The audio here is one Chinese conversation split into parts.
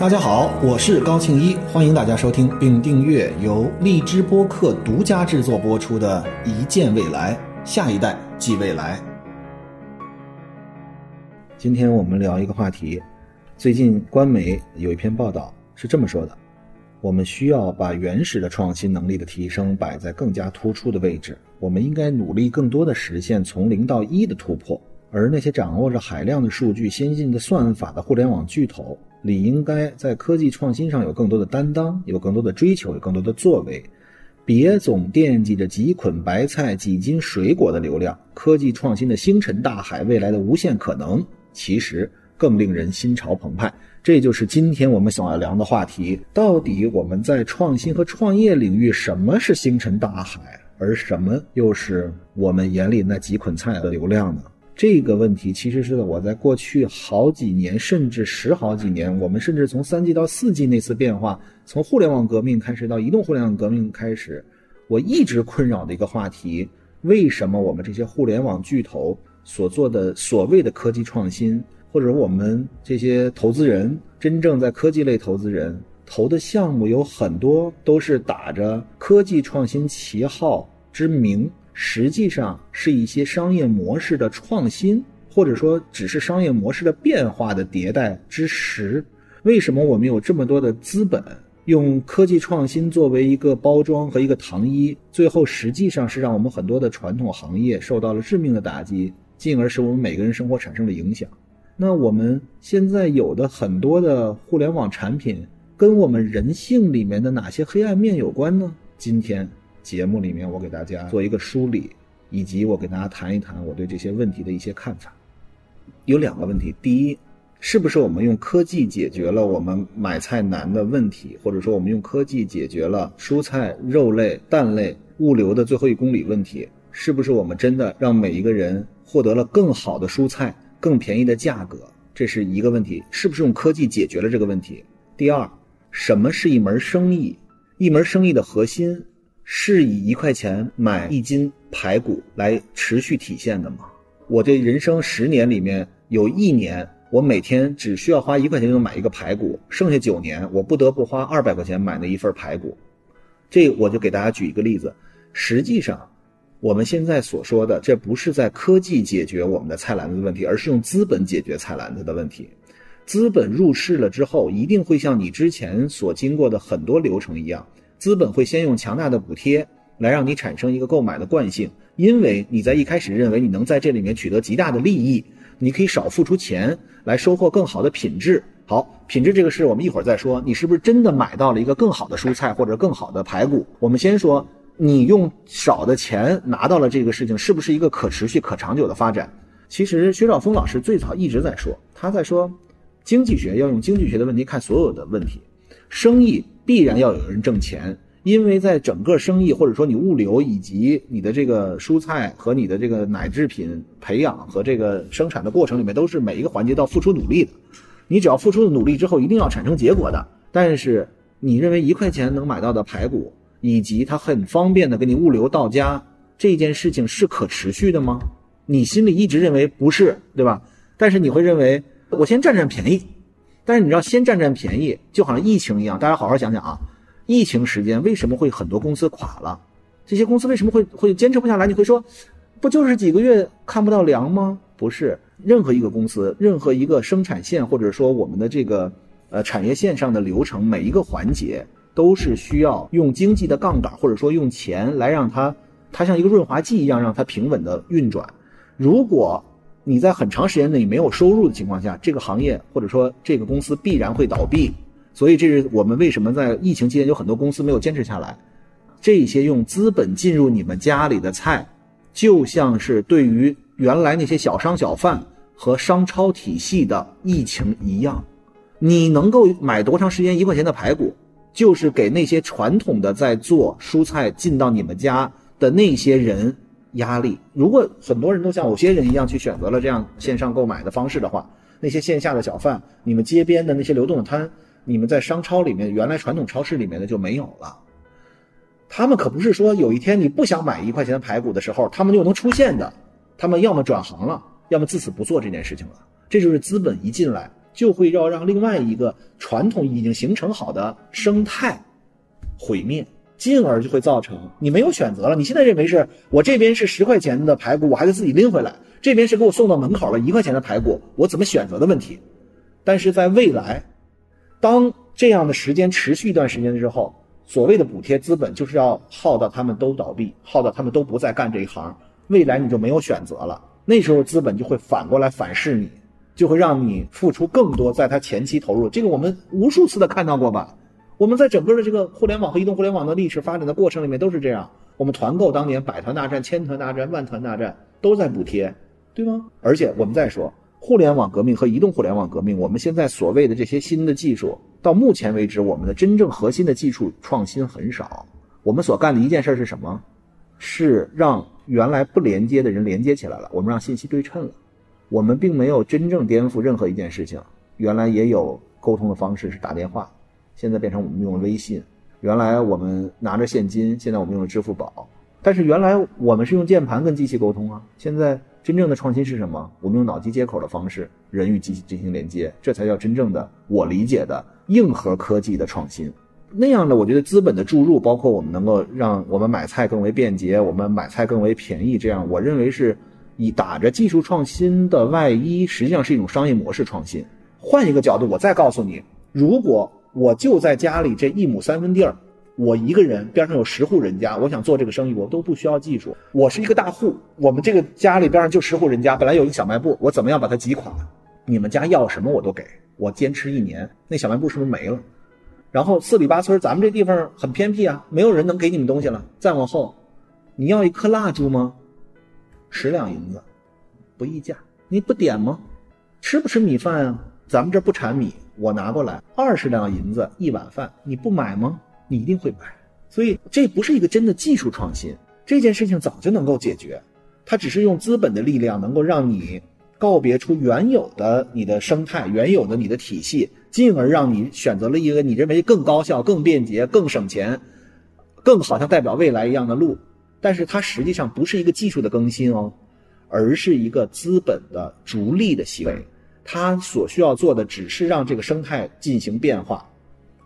大家好，我是高庆一，欢迎大家收听并订阅由荔枝播客独家制作播出的《一见未来，下一代即未来》。今天我们聊一个话题，最近官媒有一篇报道是这么说的：我们需要把原始的创新能力的提升摆在更加突出的位置，我们应该努力更多的实现从零到一的突破，而那些掌握着海量的数据、先进的算法的互联网巨头。理应该在科技创新上有更多的担当，有更多的追求，有更多的作为。别总惦记着几捆白菜、几斤水果的流量。科技创新的星辰大海，未来的无限可能，其实更令人心潮澎湃。这就是今天我们想要聊的话题：到底我们在创新和创业领域，什么是星辰大海，而什么又是我们眼里那几捆菜的流量呢？这个问题其实是我在过去好几年，甚至十好几年，我们甚至从三 G 到四 G 那次变化，从互联网革命开始到移动互联网革命开始，我一直困扰的一个话题：为什么我们这些互联网巨头所做的所谓的科技创新，或者我们这些投资人真正在科技类投资人投的项目有很多都是打着科技创新旗号之名？实际上是一些商业模式的创新，或者说只是商业模式的变化的迭代之时。为什么我们有这么多的资本，用科技创新作为一个包装和一个糖衣，最后实际上是让我们很多的传统行业受到了致命的打击，进而使我们每个人生活产生了影响？那我们现在有的很多的互联网产品，跟我们人性里面的哪些黑暗面有关呢？今天。节目里面，我给大家做一个梳理，以及我给大家谈一谈我对这些问题的一些看法。有两个问题：第一，是不是我们用科技解决了我们买菜难的问题，或者说我们用科技解决了蔬菜、肉类、蛋类物流的最后一公里问题？是不是我们真的让每一个人获得了更好的蔬菜、更便宜的价格？这是一个问题，是不是用科技解决了这个问题？第二，什么是一门生意？一门生意的核心？是以一块钱买一斤排骨来持续体现的吗？我这人生十年里面有一年，我每天只需要花一块钱就能买一个排骨，剩下九年我不得不花二百块钱买那一份排骨。这我就给大家举一个例子。实际上，我们现在所说的，这不是在科技解决我们的菜篮子问题，而是用资本解决菜篮子的问题。资本入市了之后，一定会像你之前所经过的很多流程一样。资本会先用强大的补贴来让你产生一个购买的惯性，因为你在一开始认为你能在这里面取得极大的利益，你可以少付出钱来收获更好的品质。好，品质这个事我们一会儿再说。你是不是真的买到了一个更好的蔬菜或者更好的排骨？我们先说，你用少的钱拿到了这个事情，是不是一个可持续、可长久的发展？其实薛兆丰老师最早一直在说，他在说，经济学要用经济学的问题看所有的问题，生意。必然要有人挣钱，因为在整个生意或者说你物流以及你的这个蔬菜和你的这个奶制品培养和这个生产的过程里面，都是每一个环节都要付出努力的。你只要付出了努力之后，一定要产生结果的。但是你认为一块钱能买到的排骨，以及它很方便的给你物流到家这件事情是可持续的吗？你心里一直认为不是，对吧？但是你会认为我先占占便宜。但是你知道，先占占便宜，就好像疫情一样。大家好好想想啊，疫情时间为什么会很多公司垮了？这些公司为什么会会坚持不下来？你会说，不就是几个月看不到粮吗？不是，任何一个公司，任何一个生产线，或者说我们的这个呃产业线上的流程，每一个环节都是需要用经济的杠杆，或者说用钱来让它，它像一个润滑剂一样，让它平稳的运转。如果你在很长时间内没有收入的情况下，这个行业或者说这个公司必然会倒闭，所以这是我们为什么在疫情期间有很多公司没有坚持下来。这些用资本进入你们家里的菜，就像是对于原来那些小商小贩和商超体系的疫情一样，你能够买多长时间一块钱的排骨，就是给那些传统的在做蔬菜进到你们家的那些人。压力。如果很多人都像某些人一样去选择了这样线上购买的方式的话，那些线下的小贩，你们街边的那些流动的摊，你们在商超里面原来传统超市里面的就没有了。他们可不是说有一天你不想买一块钱的排骨的时候，他们就能出现的。他们要么转行了，要么自此不做这件事情了。这就是资本一进来，就会要让另外一个传统已经形成好的生态毁灭，进而就会造成你没有选择了。你现在认为是我这边是十块钱的排骨，我还得自己拎回来；这边是给我送到门口了一块钱的排骨，我怎么选择的问题。但是在未来，当这样的时间持续一段时间之后，所谓的补贴资本就是要耗到他们都倒闭，耗到他们都不再干这一行，未来你就没有选择了。那时候资本就会反过来反噬你，就会让你付出更多，在他前期投入。这个我们无数次的看到过吧？我们在整个的这个互联网和移动互联网的历史发展的过程里面都是这样。我们团购当年百团大战、千团大战、万团大战都在补贴，对吗？而且我们再说。互联网革命和移动互联网革命，我们现在所谓的这些新的技术，到目前为止，我们的真正核心的技术创新很少。我们所干的一件事是什么？是让原来不连接的人连接起来了，我们让信息对称了。我们并没有真正颠覆任何一件事情。原来也有沟通的方式是打电话，现在变成我们用微信。原来我们拿着现金，现在我们用了支付宝。但是原来我们是用键盘跟机器沟通啊，现在。真正的创新是什么？我们用脑机接口的方式，人与机器进行连接，这才叫真正的我理解的硬核科技的创新。那样的，我觉得资本的注入，包括我们能够让我们买菜更为便捷，我们买菜更为便宜，这样我认为是以打着技术创新的外衣，实际上是一种商业模式创新。换一个角度，我再告诉你，如果我就在家里这一亩三分地儿。我一个人边上有十户人家，我想做这个生意，我都不需要技术。我是一个大户，我们这个家里边上就十户人家，本来有一个小卖部，我怎么样把它挤垮？你们家要什么我都给，我坚持一年，那小卖部是不是没了？然后四里八村，咱们这地方很偏僻啊，没有人能给你们东西了。再往后，你要一颗蜡烛吗？十两银子，不议价。你不点吗？吃不吃米饭啊？咱们这不产米，我拿过来二十两银子一碗饭，你不买吗？你一定会买，所以这不是一个真的技术创新，这件事情早就能够解决，它只是用资本的力量能够让你告别出原有的你的生态、原有的你的体系，进而让你选择了一个你认为更高效、更便捷、更省钱、更好像代表未来一样的路。但是它实际上不是一个技术的更新哦，而是一个资本的逐利的行为，它所需要做的只是让这个生态进行变化。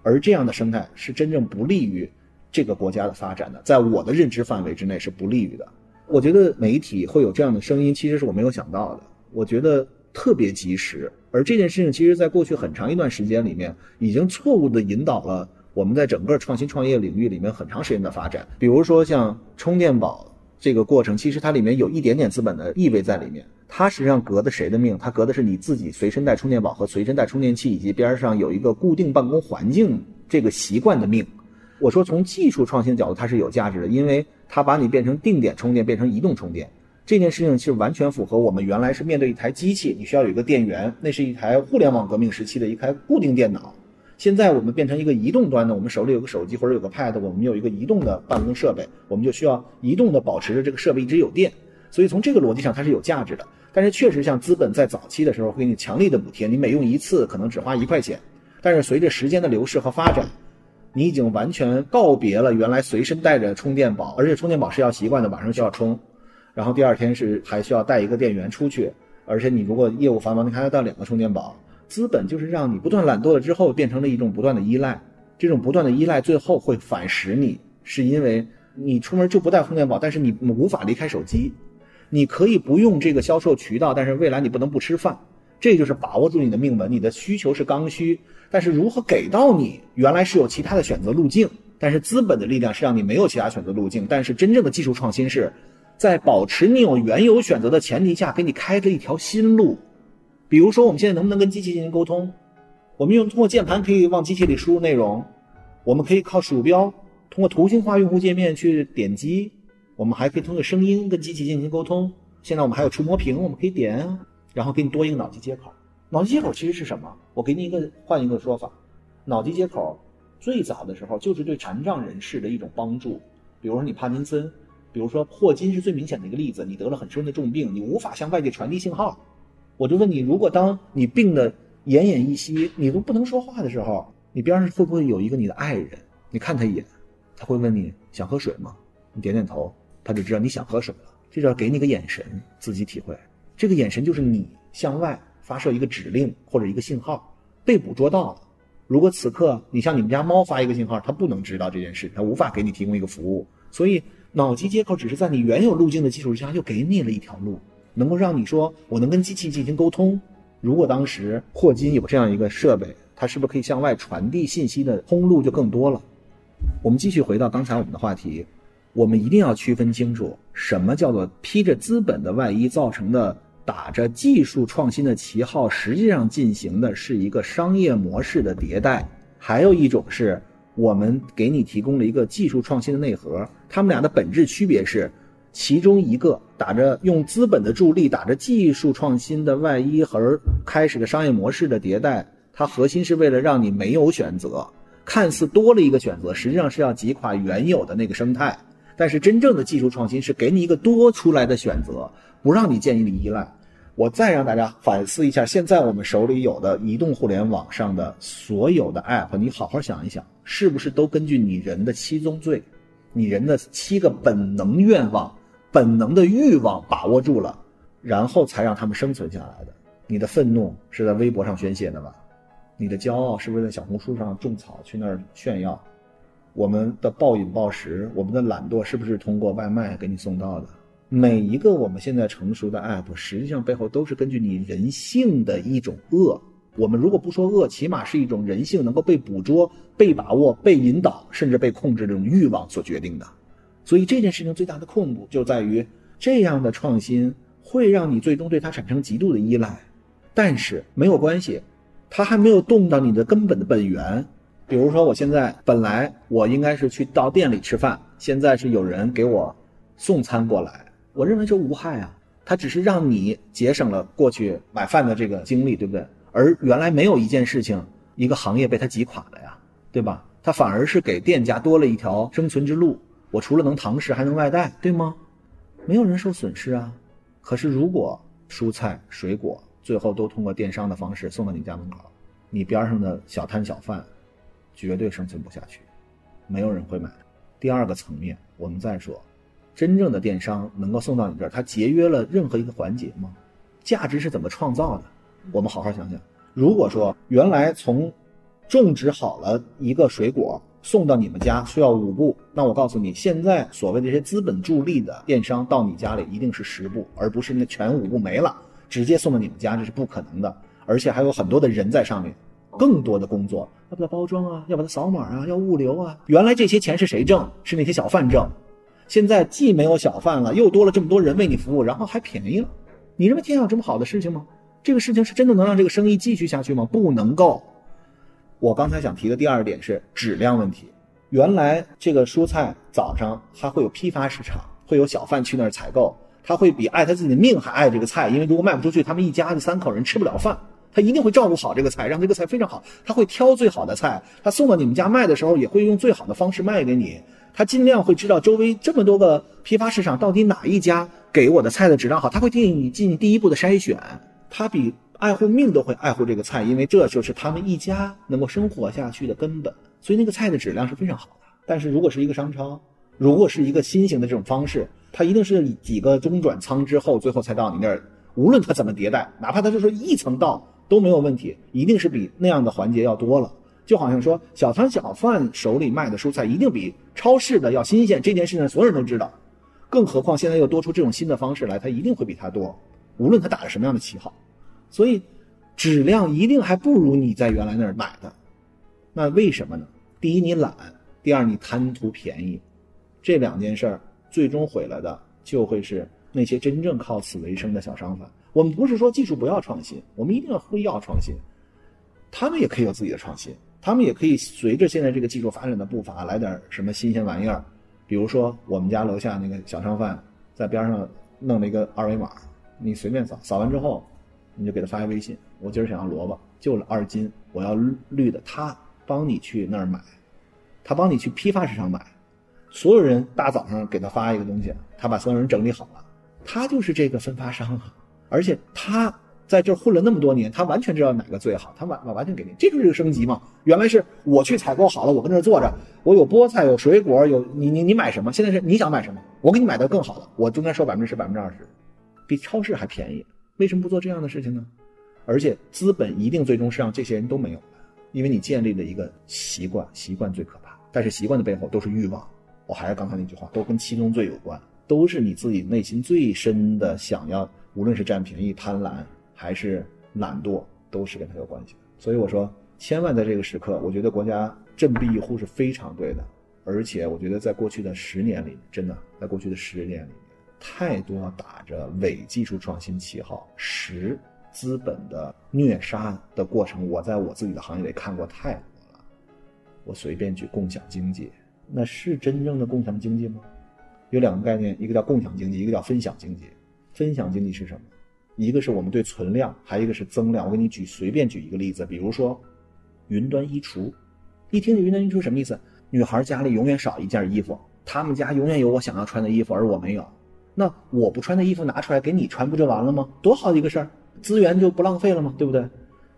而这样的生态是真正不利于这个国家的发展的，在我的认知范围之内是不利于的。我觉得媒体会有这样的声音，其实是我没有想到的。我觉得特别及时，而这件事情其实在过去很长一段时间里面，已经错误地引导了我们在整个创新创业领域里面很长时间的发展。比如说像充电宝这个过程，其实它里面有一点点资本的意味在里面。它实际上革的谁的命？它革的是你自己随身带充电宝和随身带充电器，以及边上有一个固定办公环境这个习惯的命。我说从技术创新角度，它是有价值的，因为它把你变成定点充电，变成移动充电这件事情，是完全符合我们原来是面对一台机器，你需要有一个电源，那是一台互联网革命时期的一台固定电脑。现在我们变成一个移动端的，我们手里有个手机或者有个 Pad，我们有一个移动的办公设备，我们就需要移动的保持着这个设备一直有电。所以从这个逻辑上，它是有价值的。但是确实，像资本在早期的时候会给你强力的补贴，你每用一次可能只花一块钱。但是随着时间的流逝和发展，你已经完全告别了原来随身带着充电宝，而且充电宝是要习惯的，晚上需要充，然后第二天是还需要带一个电源出去，而且你如果业务繁忙，你还要带两个充电宝。资本就是让你不断懒惰了之后，变成了一种不断的依赖，这种不断的依赖最后会反噬你，是因为你出门就不带充电宝，但是你无法离开手机。你可以不用这个销售渠道，但是未来你不能不吃饭，这就是把握住你的命门。你的需求是刚需，但是如何给到你？原来是有其他的选择路径，但是资本的力量是让你没有其他选择路径。但是真正的技术创新是在保持你有原有选择的前提下，给你开了一条新路。比如说，我们现在能不能跟机器进行沟通？我们用通过键盘可以往机器里输入内容，我们可以靠鼠标通过图形化用户界面去点击。我们还可以通过声音跟机器进行沟通。现在我们还有触摸屏，我们可以点，然后给你多一个脑机接口。脑机接口其实是什么？我给你一个换一个说法，脑机接口最早的时候就是对残障人士的一种帮助。比如说你帕金森，比如说霍金是最明显的一个例子。你得了很深的重病，你无法向外界传递信号。我就问你，如果当你病得奄奄一息，你都不能说话的时候，你边上会不会有一个你的爱人？你看他一眼，他会问你想喝水吗？你点点头。他就知道你想喝水了，这叫给你个眼神，自己体会。这个眼神就是你向外发射一个指令或者一个信号，被捕捉到了。如果此刻你向你们家猫发一个信号，它不能知道这件事，它无法给你提供一个服务。所以，脑机接口只是在你原有路径的基础之上，又给你了一条路，能够让你说我能跟机器进行沟通。如果当时霍金有这样一个设备，它是不是可以向外传递信息的通路就更多了？我们继续回到刚才我们的话题，我们一定要区分清楚，什么叫做披着资本的外衣造成的。打着技术创新的旗号，实际上进行的是一个商业模式的迭代。还有一种是我们给你提供了一个技术创新的内核，他们俩的本质区别是，其中一个打着用资本的助力，打着技术创新的外衣而开始的商业模式的迭代，它核心是为了让你没有选择，看似多了一个选择，实际上是要击垮原有的那个生态。但是真正的技术创新是给你一个多出来的选择。不让你建立依赖，我再让大家反思一下，现在我们手里有的移动互联网上的所有的 App，你好好想一想，是不是都根据你人的七宗罪，你人的七个本能愿望、本能的欲望把握住了，然后才让他们生存下来的？你的愤怒是在微博上宣泄的吧？你的骄傲是不是在小红书上种草去那儿炫耀？我们的暴饮暴食，我们的懒惰是不是通过外卖给你送到的？每一个我们现在成熟的 app，实际上背后都是根据你人性的一种恶。我们如果不说恶，起码是一种人性能够被捕捉、被把握、被引导，甚至被控制这种欲望所决定的。所以这件事情最大的恐怖就在于，这样的创新会让你最终对它产生极度的依赖。但是没有关系，它还没有动到你的根本的本源。比如说，我现在本来我应该是去到店里吃饭，现在是有人给我送餐过来。我认为这无害啊，它只是让你节省了过去买饭的这个精力，对不对？而原来没有一件事情，一个行业被它挤垮了呀，对吧？它反而是给店家多了一条生存之路。我除了能堂食，还能外带，对吗？没有人受损失啊。可是如果蔬菜、水果最后都通过电商的方式送到你家门口，你边上的小摊小贩绝对生存不下去，没有人会买。第二个层面，我们再说。真正的电商能够送到你这儿，它节约了任何一个环节吗？价值是怎么创造的？我们好好想想。如果说原来从种植好了一个水果送到你们家需要五步，那我告诉你，现在所谓的这些资本助力的电商到你家里一定是十步，而不是那全五步没了直接送到你们家，这是不可能的。而且还有很多的人在上面，更多的工作，要不要包装啊？要把它扫码啊？要物流啊？原来这些钱是谁挣？是那些小贩挣。现在既没有小贩了，又多了这么多人为你服务，然后还便宜了。你认为天下有这么好的事情吗？这个事情是真的能让这个生意继续下去吗？不能够。我刚才想提的第二点是质量问题。原来这个蔬菜早上还会有批发市场，会有小贩去那儿采购，他会比爱他自己的命还爱这个菜，因为如果卖不出去，他们一家子三口人吃不了饭。他一定会照顾好这个菜，让这个菜非常好。他会挑最好的菜，他送到你们家卖的时候，也会用最好的方式卖给你。他尽量会知道周围这么多个批发市场到底哪一家给我的菜的质量好，他会建议你进第一步的筛选。他比爱护命都会爱护这个菜，因为这就是他们一家能够生活下去的根本。所以那个菜的质量是非常好的。但是如果是一个商超，如果是一个新型的这种方式，它一定是几个中转仓之后，最后才到你那儿。无论它怎么迭代，哪怕它就说一层到都没有问题，一定是比那样的环节要多了。就好像说，小摊小贩手里卖的蔬菜一定比超市的要新鲜，这件事情所有人都知道。更何况现在又多出这种新的方式来，它一定会比它多。无论它打着什么样的旗号，所以质量一定还不如你在原来那儿买的。那为什么呢？第一，你懒；第二，你贪图便宜。这两件事儿最终毁了的，就会是那些真正靠此为生的小商贩。我们不是说技术不要创新，我们一定要会要创新，他们也可以有自己的创新。他们也可以随着现在这个技术发展的步伐来点什么新鲜玩意儿，比如说我们家楼下那个小商贩在边上弄了一个二维码，你随便扫，扫完之后你就给他发一微信，我今儿想要萝卜，就了二斤，我要绿的，他帮你去那儿买，他帮你去批发市场买，所有人大早上给他发一个东西，他把所有人整理好了，他就是这个分发商啊，而且他。在这混了那么多年，他完全知道哪个最好，他完完完全给你，这就是个升级嘛。原来是我去采购好了，我跟这坐着，我有菠菜，有水果，有你你你买什么？现在是你想买什么，我给你买到更好的，我中间收百分之十、百分之二十，比超市还便宜。为什么不做这样的事情呢？而且资本一定最终是让这些人都没有，因为你建立了一个习惯，习惯最可怕。但是习惯的背后都是欲望，我还是刚才那句话，都跟七宗罪有关，都是你自己内心最深的想要，无论是占便宜、贪婪还是懒惰，都是跟他有关系的。所以我说，千万在这个时刻，我觉得国家振臂一呼是非常对的。而且我觉得，在过去的十年里，真的在过去的十年里面，太多打着伪技术创新旗号、实资本的虐杀的过程，我在我自己的行业里看过太多了。我随便举共享经济，那是真正的共享经济吗？有两个概念，一个叫共享经济，一个叫分享经济。分享经济是什么？一个是我们对存量，还有一个是增量。我给你举随便举一个例子，比如说云端衣橱。一听云端衣橱什么意思？女孩家里永远少一件衣服，他们家永远有我想要穿的衣服，而我没有。那我不穿的衣服拿出来给你穿，不就完了吗？多好的一个事儿，资源就不浪费了吗？对不对？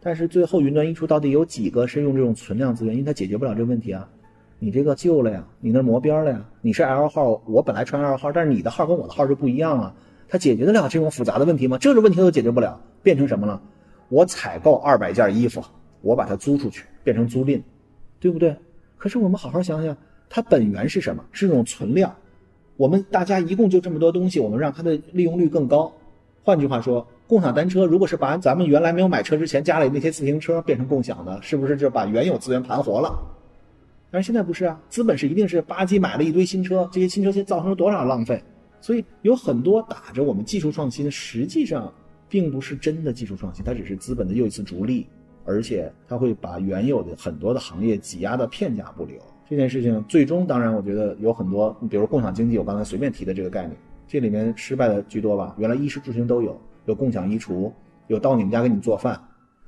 但是最后云端衣橱到底有几个是用这种存量资源？因为它解决不了这个问题啊。你这个旧了呀，你那磨边了呀。你是 L 号，我本来穿 L 号，但是你的号跟我的号就不一样啊。它解决得了这种复杂的问题吗？这个问题都解决不了，变成什么了？我采购二百件衣服，我把它租出去，变成租赁，对不对？可是我们好好想想，它本源是什么？是这种存量。我们大家一共就这么多东西，我们让它的利用率更高。换句话说，共享单车如果是把咱们原来没有买车之前家里那些自行车变成共享的，是不是就把原有资源盘活了？但是现在不是啊，资本是一定是吧唧买了一堆新车，这些新车先造成了多少浪费？所以有很多打着我们技术创新，实际上并不是真的技术创新，它只是资本的又一次逐利。而且它会把原有的很多的行业挤压到片甲不留。这件事情最终，当然我觉得有很多，比如共享经济，我刚才随便提的这个概念，这里面失败的居多吧。原来衣食住行都有，有共享衣橱，有到你们家给你做饭，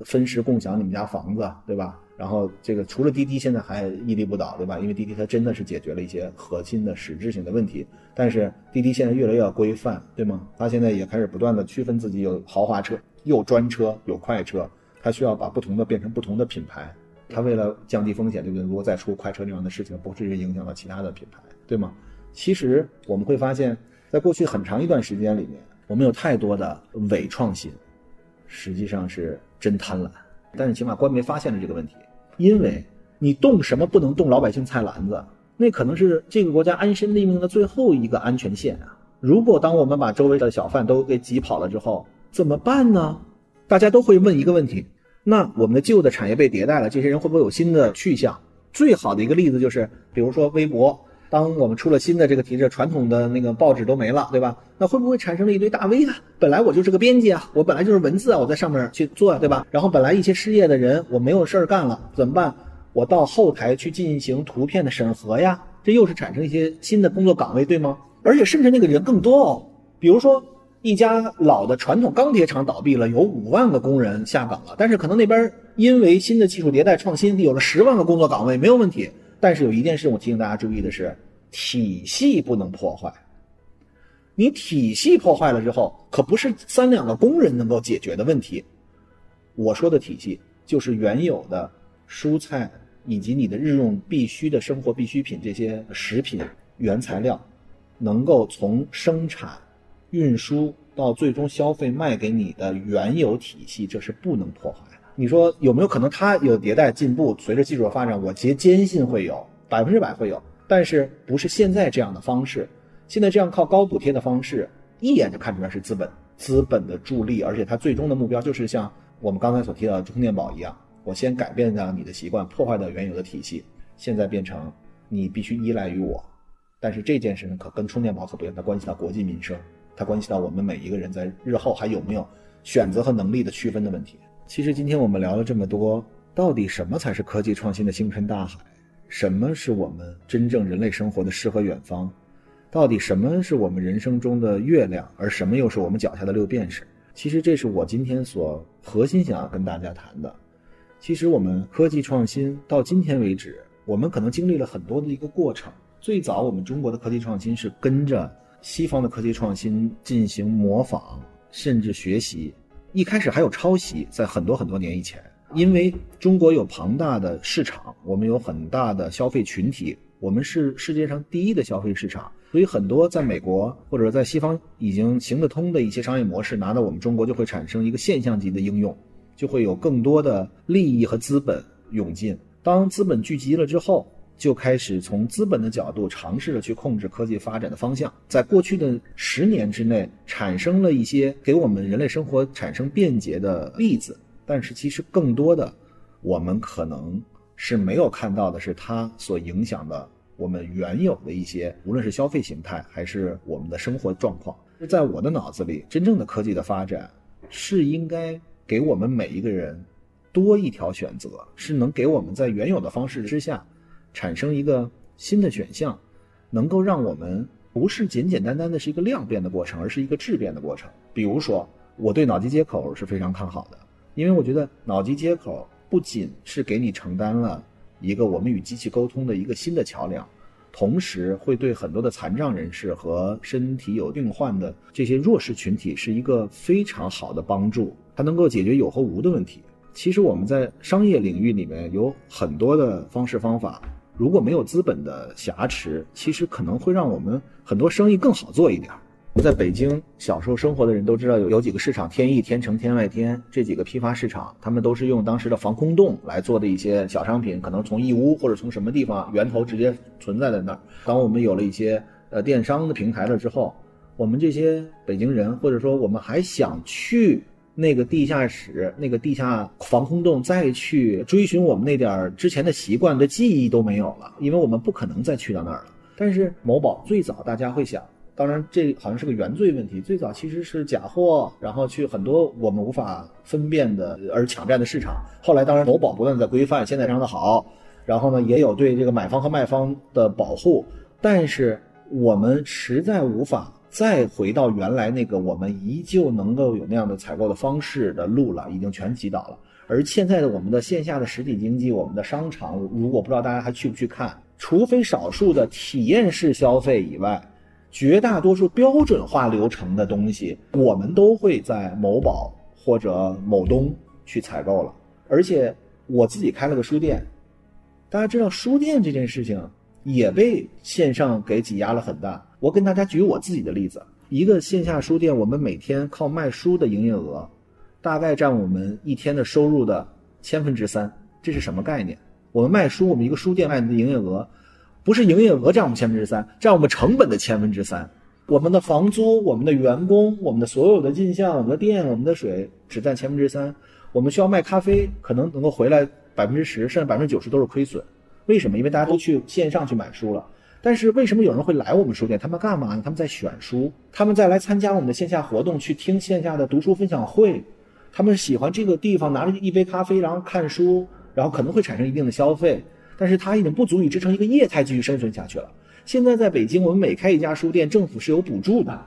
分时共享你们家房子，对吧？然后这个除了滴滴现在还屹立不倒，对吧？因为滴滴它真的是解决了一些核心的实质性的问题。但是滴滴现在越来越要规范，对吗？它现在也开始不断的区分自己有豪华车、有专车、有快车。它需要把不同的变成不同的品牌，它为了降低风险，对不对？如果再出快车这样的事情，不至于影响到其他的品牌，对吗？其实我们会发现，在过去很长一段时间里面，我们有太多的伪创新，实际上是真贪婪。但是起码官媒发现了这个问题，因为你动什么不能动老百姓菜篮子，那可能是这个国家安身立命的最后一个安全线啊！如果当我们把周围的小贩都给挤跑了之后，怎么办呢？大家都会问一个问题：那我们的旧的产业被迭代了，这些人会不会有新的去向？最好的一个例子就是，比如说微博，当我们出了新的这个体制，传统的那个报纸都没了，对吧？那会不会产生了一堆大 V 呢？本来我就是个编辑啊，我本来就是文字啊，我在上面去做，对吧？然后本来一些失业的人，我没有事儿干了，怎么办？我到后台去进行图片的审核呀，这又是产生一些新的工作岗位，对吗？而且甚至那个人更多哦，比如说。一家老的传统钢铁厂倒闭了，有五万个工人下岗了。但是可能那边因为新的技术迭代创新，有了十万个工作岗位，没有问题。但是有一件事我提醒大家注意的是，体系不能破坏。你体系破坏了之后，可不是三两个工人能够解决的问题。我说的体系就是原有的蔬菜以及你的日用必须的生活必需品这些食品原材料，能够从生产。运输到最终消费卖给你的原有体系，这是不能破坏。你说有没有可能它有迭代进步？随着技术的发展，我坚坚信会有，百分之百会有。但是不是现在这样的方式？现在这样靠高补贴的方式，一眼就看出来是资本资本的助力，而且它最终的目标就是像我们刚才所提到的充电宝一样，我先改变掉你的习惯，破坏掉原有的体系，现在变成你必须依赖于我。但是这件事呢，可跟充电宝可不一样，它关系到国计民生。它关系到我们每一个人在日后还有没有选择和能力的区分的问题。其实今天我们聊了这么多，到底什么才是科技创新的星辰大海？什么是我们真正人类生活的诗和远方？到底什么是我们人生中的月亮，而什么又是我们脚下的六便士？其实这是我今天所核心想要跟大家谈的。其实我们科技创新到今天为止，我们可能经历了很多的一个过程。最早我们中国的科技创新是跟着。西方的科技创新进行模仿，甚至学习，一开始还有抄袭。在很多很多年以前，因为中国有庞大的市场，我们有很大的消费群体，我们是世界上第一的消费市场，所以很多在美国或者在西方已经行得通的一些商业模式，拿到我们中国就会产生一个现象级的应用。就会有更多的利益和资本涌进。当资本聚集了之后，就开始从资本的角度尝试着去控制科技发展的方向。在过去的十年之内，产生了一些给我们人类生活产生便捷的例子，但是其实更多的，我们可能是没有看到的是它所影响的我们原有的一些，无论是消费形态还是我们的生活状况。在我的脑子里，真正的科技的发展是应该给我们每一个人多一条选择，是能给我们在原有的方式之下。产生一个新的选项，能够让我们不是简简单单的是一个量变的过程，而是一个质变的过程。比如说，我对脑机接口是非常看好的，因为我觉得脑机接口不仅是给你承担了一个我们与机器沟通的一个新的桥梁，同时会对很多的残障人士和身体有病患的这些弱势群体是一个非常好的帮助，它能够解决有和无的问题。其实我们在商业领域里面有很多的方式方法。如果没有资本的挟持，其实可能会让我们很多生意更好做一点。在北京小时候生活的人都知道，有有几个市场：天意、天成、天外天这几个批发市场，他们都是用当时的防空洞来做的一些小商品，可能从义乌或者从什么地方源头直接存在在那儿。当我们有了一些呃电商的平台了之后，我们这些北京人，或者说我们还想去。那个地下室，那个地下防空洞，再去追寻我们那点之前的习惯的记忆都没有了，因为我们不可能再去到那儿了。但是某宝最早大家会想，当然这好像是个原罪问题，最早其实是假货，然后去很多我们无法分辨的而抢占的市场。后来当然某宝不断在规范，现在非常的好，然后呢也有对这个买方和卖方的保护，但是我们实在无法。再回到原来那个我们依旧能够有那样的采购的方式的路了，已经全击倒了。而现在的我们的线下的实体经济，我们的商场，如果不知道大家还去不去看，除非少数的体验式消费以外，绝大多数标准化流程的东西，我们都会在某宝或者某东去采购了。而且我自己开了个书店，大家知道书店这件事情也被线上给挤压了很大。我跟大家举我自己的例子，一个线下书店，我们每天靠卖书的营业额，大概占我们一天的收入的千分之三。这是什么概念？我们卖书，我们一个书店卖的营业额，不是营业额占我们千分之三，占我们成本的千分之三。我们的房租、我们的员工、我们的所有的进项、我们的电、我们的水，只占千分之三。我们需要卖咖啡，可能能够回来百分之十，甚至百分之九十都是亏损。为什么？因为大家都去线上去买书了。但是为什么有人会来我们书店？他们干嘛呢？他们在选书，他们在来参加我们的线下活动，去听线下的读书分享会。他们喜欢这个地方，拿着一杯咖啡，然后看书，然后可能会产生一定的消费。但是它已经不足以支撑一个业态继续生存下去了。现在在北京，我们每开一家书店，政府是有补助的。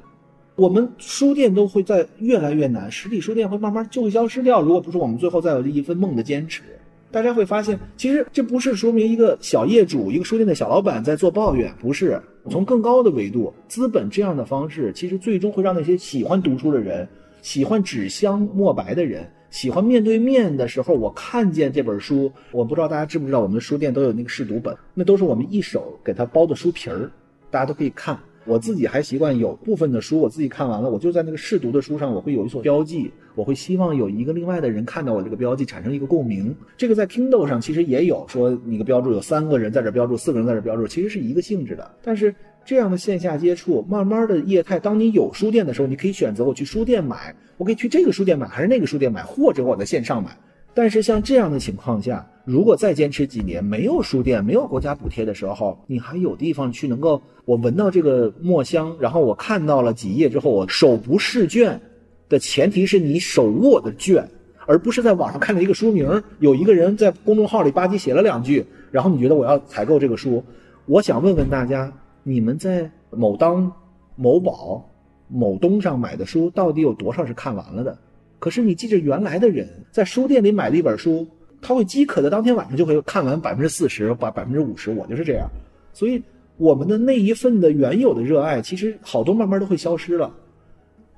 我们书店都会在越来越难，实体书店会慢慢就会消失掉。如果不是我们最后再有一份梦的坚持。大家会发现，其实这不是说明一个小业主、一个书店的小老板在做抱怨，不是。从更高的维度，资本这样的方式，其实最终会让那些喜欢读书的人、喜欢纸香墨白的人、喜欢面对面的时候，我看见这本书，我不知道大家知不知道，我们书店都有那个试读本，那都是我们一手给他包的书皮儿，大家都可以看。我自己还习惯有部分的书，我自己看完了，我就在那个试读的书上，我会有一所标记，我会希望有一个另外的人看到我这个标记，产生一个共鸣。这个在 Kindle 上其实也有说，你个标注有三个人在这标注，四个人在这标注，其实是一个性质的。但是这样的线下接触，慢慢的业态，当你有书店的时候，你可以选择我去书店买，我可以去这个书店买，还是那个书店买，或者我在线上买。但是像这样的情况下，如果再坚持几年，没有书店，没有国家补贴的时候，你还有地方去能够，我闻到这个墨香，然后我看到了几页之后，我手不释卷的前提是你手握的卷，而不是在网上看了一个书名，有一个人在公众号里吧唧写了两句，然后你觉得我要采购这个书。我想问问大家，你们在某当、某宝、某东上买的书，到底有多少是看完了的？可是你记着，原来的人在书店里买的一本书，他会饥渴的当天晚上就会看完百分之四十，把百分之五十。我就是这样，所以我们的那一份的原有的热爱，其实好多慢慢都会消失了。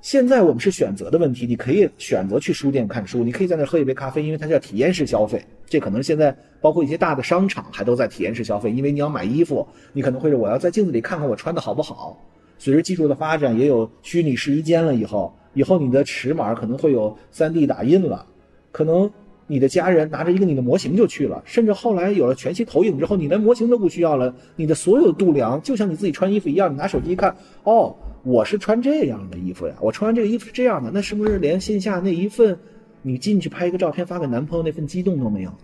现在我们是选择的问题，你可以选择去书店看书，你可以在那喝一杯咖啡，因为它叫体验式消费。这可能现在包括一些大的商场还都在体验式消费，因为你要买衣服，你可能会是我要在镜子里看看我穿的好不好。随着技术的发展，也有虚拟试衣间了以后。以后你的尺码可能会有 3D 打印了，可能你的家人拿着一个你的模型就去了，甚至后来有了全息投影之后，你连模型都不需要了，你的所有度量就像你自己穿衣服一样，你拿手机一看，哦，我是穿这样的衣服呀，我穿完这个衣服是这样的，那是不是连线下那一份你进去拍一个照片发给男朋友那份激动都没有了？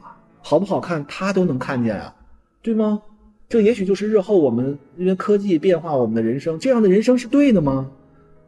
好不好看他都能看见啊，对吗？这也许就是日后我们因为科技变化我们的人生，这样的人生是对的吗？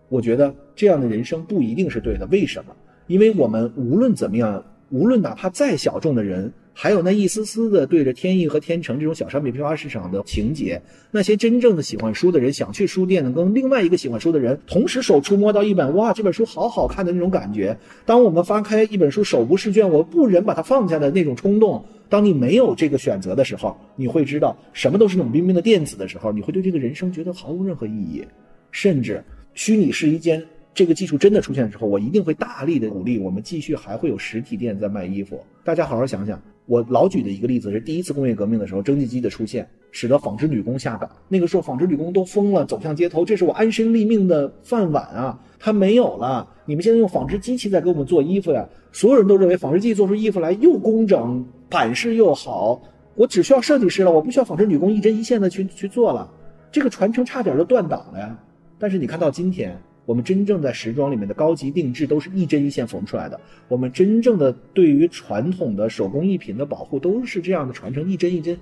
我觉得这样的人生不一定是对的。为什么？因为我们无论怎么样，无论哪怕再小众的人，还有那一丝丝的对着天意和天成这种小商品批发市场的情节，那些真正的喜欢书的人，想去书店的跟另外一个喜欢书的人同时手触摸到一本哇这本书好好看的那种感觉，当我们翻开一本书手不释卷，我不忍把它放下的那种冲动，当你没有这个选择的时候，你会知道什么都是冷冰冰的电子的时候，你会对这个人生觉得毫无任何意义，甚至。虚拟试衣间这个技术真的出现的时候，我一定会大力的鼓励我们继续还会有实体店在卖衣服。大家好好想想，我老举的一个例子是第一次工业革命的时候，蒸汽机的出现使得纺织女工下岗。那个时候纺织女工都疯了，走向街头，这是我安身立命的饭碗啊！它没有了，你们现在用纺织机器在给我们做衣服呀？所有人都认为纺织机器做出衣服来又工整，版式又好，我只需要设计师了，我不需要纺织女工一针一线的去去做了，这个传承差点就断档了呀。但是你看到今天，我们真正在时装里面的高级定制都是一针一线缝出来的。我们真正的对于传统的手工艺品的保护都是这样的传承，一针一针，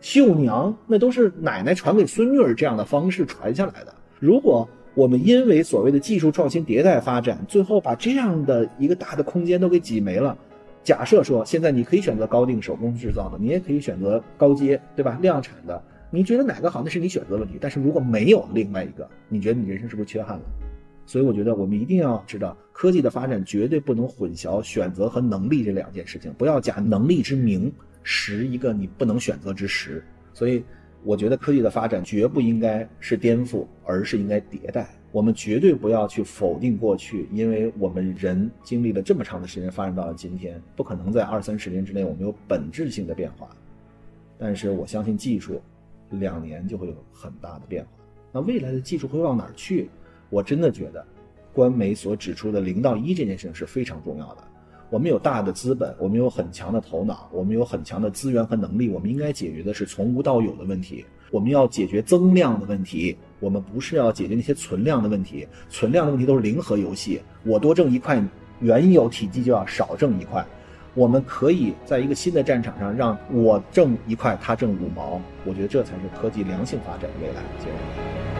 绣娘那都是奶奶传给孙女儿这样的方式传下来的。如果我们因为所谓的技术创新迭代发展，最后把这样的一个大的空间都给挤没了，假设说现在你可以选择高定手工制造的，你也可以选择高阶，对吧？量产的。你觉得哪个好，那是你选择问题。但是如果没有另外一个，你觉得你人生是不是缺憾了？所以我觉得我们一定要知道，科技的发展绝对不能混淆选择和能力这两件事情，不要假能力之名实一个你不能选择之实。所以我觉得科技的发展绝不应该是颠覆，而是应该迭代。我们绝对不要去否定过去，因为我们人经历了这么长的时间发展到了今天，不可能在二三十年之内我们有本质性的变化。但是我相信技术。两年就会有很大的变化。那未来的技术会往哪儿去？我真的觉得，官媒所指出的零到一这件事情是非常重要的。我们有大的资本，我们有很强的头脑，我们有很强的资源和能力。我们应该解决的是从无到有的问题。我们要解决增量的问题，我们不是要解决那些存量的问题。存量的问题都是零和游戏，我多挣一块，原有体积就要少挣一块。我们可以在一个新的战场上，让我挣一块，他挣五毛。我觉得这才是科技良性发展的未来。谢谢。